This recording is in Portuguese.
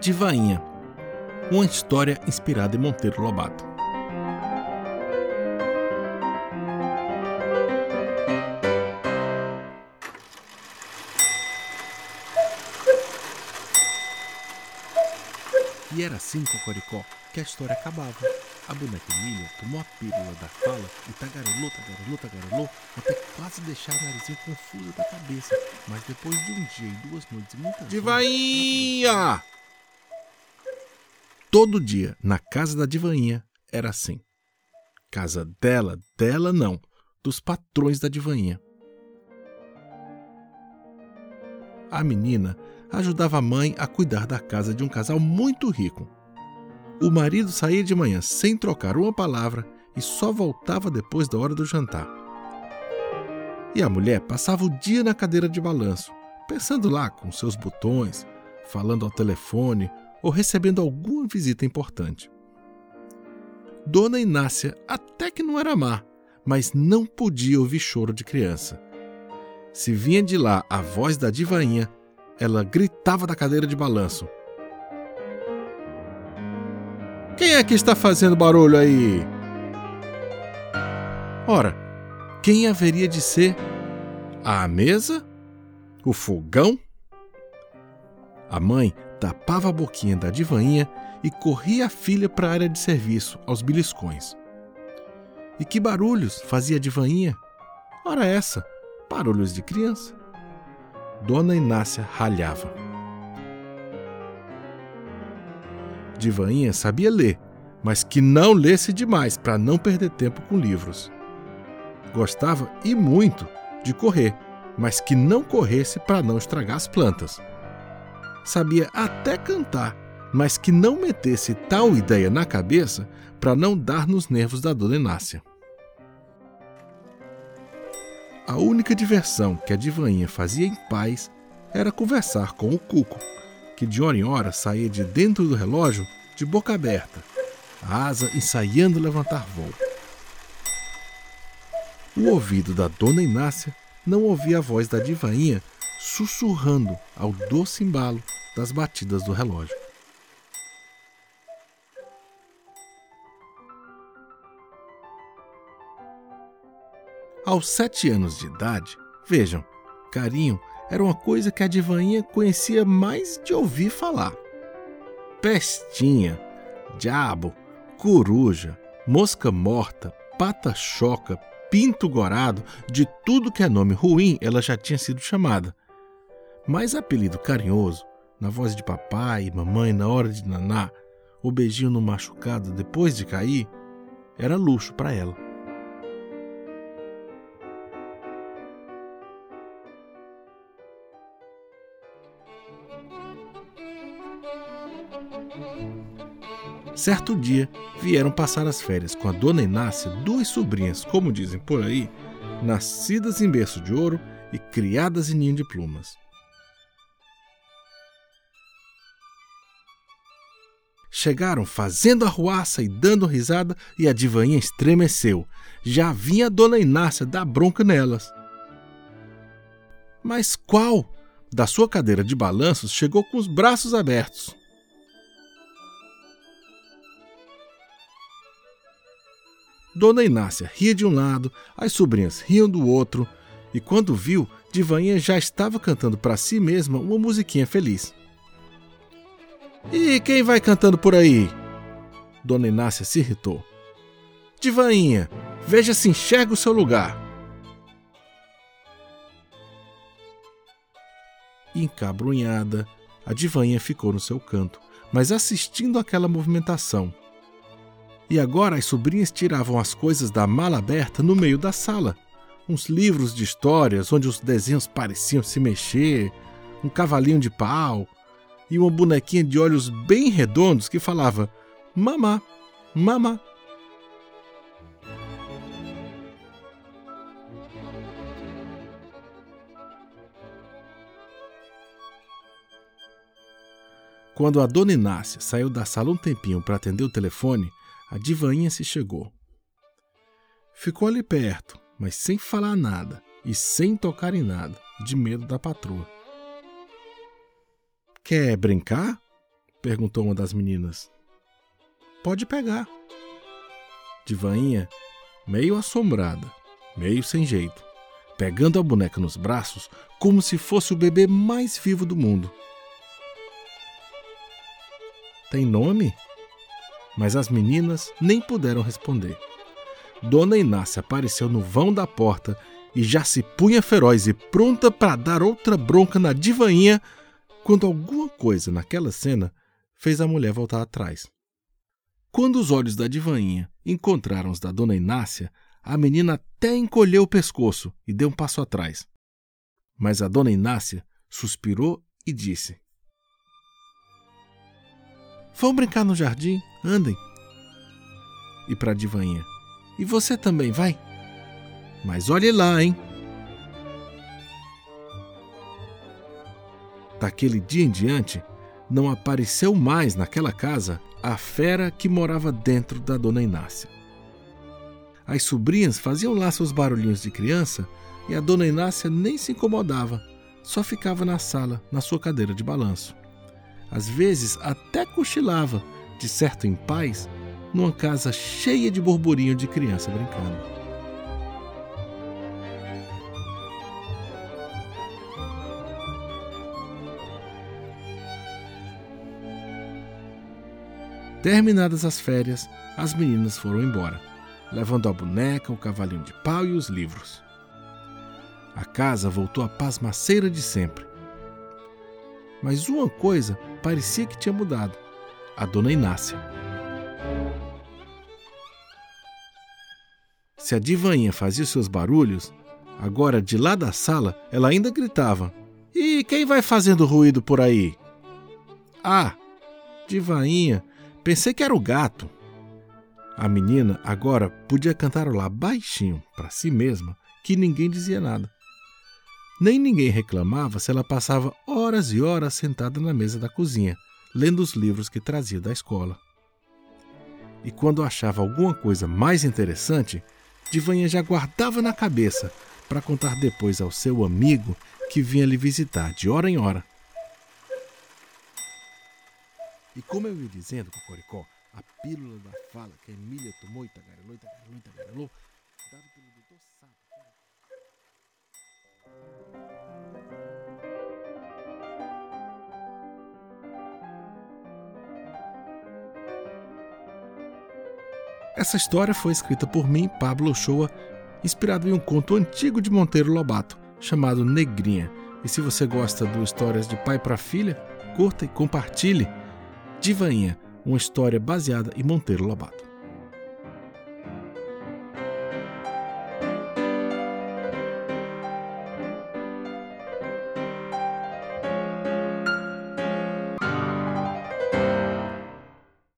Divainha, uma história inspirada em Monteiro Lobato. E era assim, Cocoricó, que a história acabava. A boneca Emília tomou a pílula da fala e tagarelou, tagarelou, tagarelou, até quase deixar a narizinho confusa da cabeça. Mas depois de um dia e duas noites e muitas Divainha! Todo dia, na casa da divainha, era assim. Casa dela, dela não, dos patrões da divainha. A menina ajudava a mãe a cuidar da casa de um casal muito rico. O marido saía de manhã sem trocar uma palavra e só voltava depois da hora do jantar. E a mulher passava o dia na cadeira de balanço, pensando lá com seus botões, falando ao telefone ou recebendo alguma visita importante. Dona Inácia até que não era má, mas não podia ouvir choro de criança. Se vinha de lá a voz da divainha, ela gritava da cadeira de balanço. Quem é que está fazendo barulho aí? Ora, quem haveria de ser? A mesa? O fogão? A mãe tapava a boquinha da divainha e corria a filha para a área de serviço, aos beliscões. E que barulhos fazia a divainha? Ora essa, barulhos de criança. Dona Inácia ralhava. Divainha sabia ler, mas que não lesse demais para não perder tempo com livros. Gostava e muito de correr, mas que não corresse para não estragar as plantas. Sabia até cantar, mas que não metesse tal ideia na cabeça para não dar nos nervos da dona Inácia. A única diversão que a divainha fazia em paz era conversar com o Cuco, que de hora em hora saía de dentro do relógio de boca aberta, a asa ensaiando levantar voo. O ouvido da dona Inácia não ouvia a voz da divainha sussurrando ao doce embalo das batidas do relógio. Aos sete anos de idade, vejam, carinho era uma coisa que a divainha conhecia mais de ouvir falar. Pestinha, diabo, coruja, mosca morta, pata-choca, pinto gorado, de tudo que é nome ruim ela já tinha sido chamada. Mas apelido carinhoso, na voz de papai e mamãe na hora de naná, o beijinho no machucado depois de cair, era luxo para ela. Certo dia, vieram passar as férias com a dona Inácia duas sobrinhas, como dizem por aí, nascidas em berço de ouro e criadas em ninho de plumas. Chegaram fazendo arruaça e dando risada e a divainha estremeceu. Já vinha dona Inácia dar bronca nelas. Mas qual? Da sua cadeira de balanços chegou com os braços abertos. Dona Inácia ria de um lado, as sobrinhas riam do outro, e quando viu, Divainha já estava cantando para si mesma uma musiquinha feliz. E quem vai cantando por aí? Dona Inácia se irritou. Divainha, veja se enxerga o seu lugar. Encabrunhada, a divainha ficou no seu canto, mas assistindo àquela movimentação. E agora as sobrinhas tiravam as coisas da mala aberta no meio da sala. Uns livros de histórias onde os desenhos pareciam se mexer, um cavalinho de pau e uma bonequinha de olhos bem redondos que falava: Mamá, mamá. Quando a dona Inácia saiu da sala um tempinho para atender o telefone, a divainha se chegou. Ficou ali perto, mas sem falar nada e sem tocar em nada, de medo da patroa. Quer brincar? perguntou uma das meninas. Pode pegar. Divainha, meio assombrada, meio sem jeito, pegando a boneca nos braços como se fosse o bebê mais vivo do mundo. Tem nome? Mas as meninas nem puderam responder. Dona Inácia apareceu no vão da porta e já se punha feroz e pronta para dar outra bronca na divainha, quando alguma coisa naquela cena fez a mulher voltar atrás. Quando os olhos da divainha encontraram os da Dona Inácia, a menina até encolheu o pescoço e deu um passo atrás. Mas a Dona Inácia suspirou e disse: Vão brincar no jardim? Andem. E para a divainha: E você também vai? Mas olhe lá, hein? Daquele dia em diante, não apareceu mais naquela casa a fera que morava dentro da dona Inácia. As sobrinhas faziam lá seus barulhinhos de criança e a dona Inácia nem se incomodava, só ficava na sala, na sua cadeira de balanço. Às vezes até cochilava, de certo em paz, numa casa cheia de burburinho de criança brincando. Terminadas as férias, as meninas foram embora, levando a boneca, o cavalinho de pau e os livros. A casa voltou à pasmaceira de sempre. Mas uma coisa parecia que tinha mudado: a dona Inácia. Se a divainha fazia seus barulhos, agora de lá da sala ela ainda gritava: E quem vai fazendo ruído por aí? Ah, divainha, Pensei que era o gato. A menina agora podia cantarolar baixinho para si mesma que ninguém dizia nada. Nem ninguém reclamava se ela passava horas e horas sentada na mesa da cozinha, lendo os livros que trazia da escola. E quando achava alguma coisa mais interessante, Divanha já guardava na cabeça para contar depois ao seu amigo que vinha lhe visitar de hora em hora. E como eu ia dizendo, Cocoricó, a pílula da fala que a Emília tomou e tagarelou, e tagarelou, e tagarelou, dado pelo doutor Sapo. Essa história foi escrita por mim, Pablo Ochoa, inspirado em um conto antigo de Monteiro Lobato, chamado Negrinha. E se você gosta do Histórias de Pai para Filha, curta e compartilhe. Divainha, uma história baseada em Monteiro Lobato.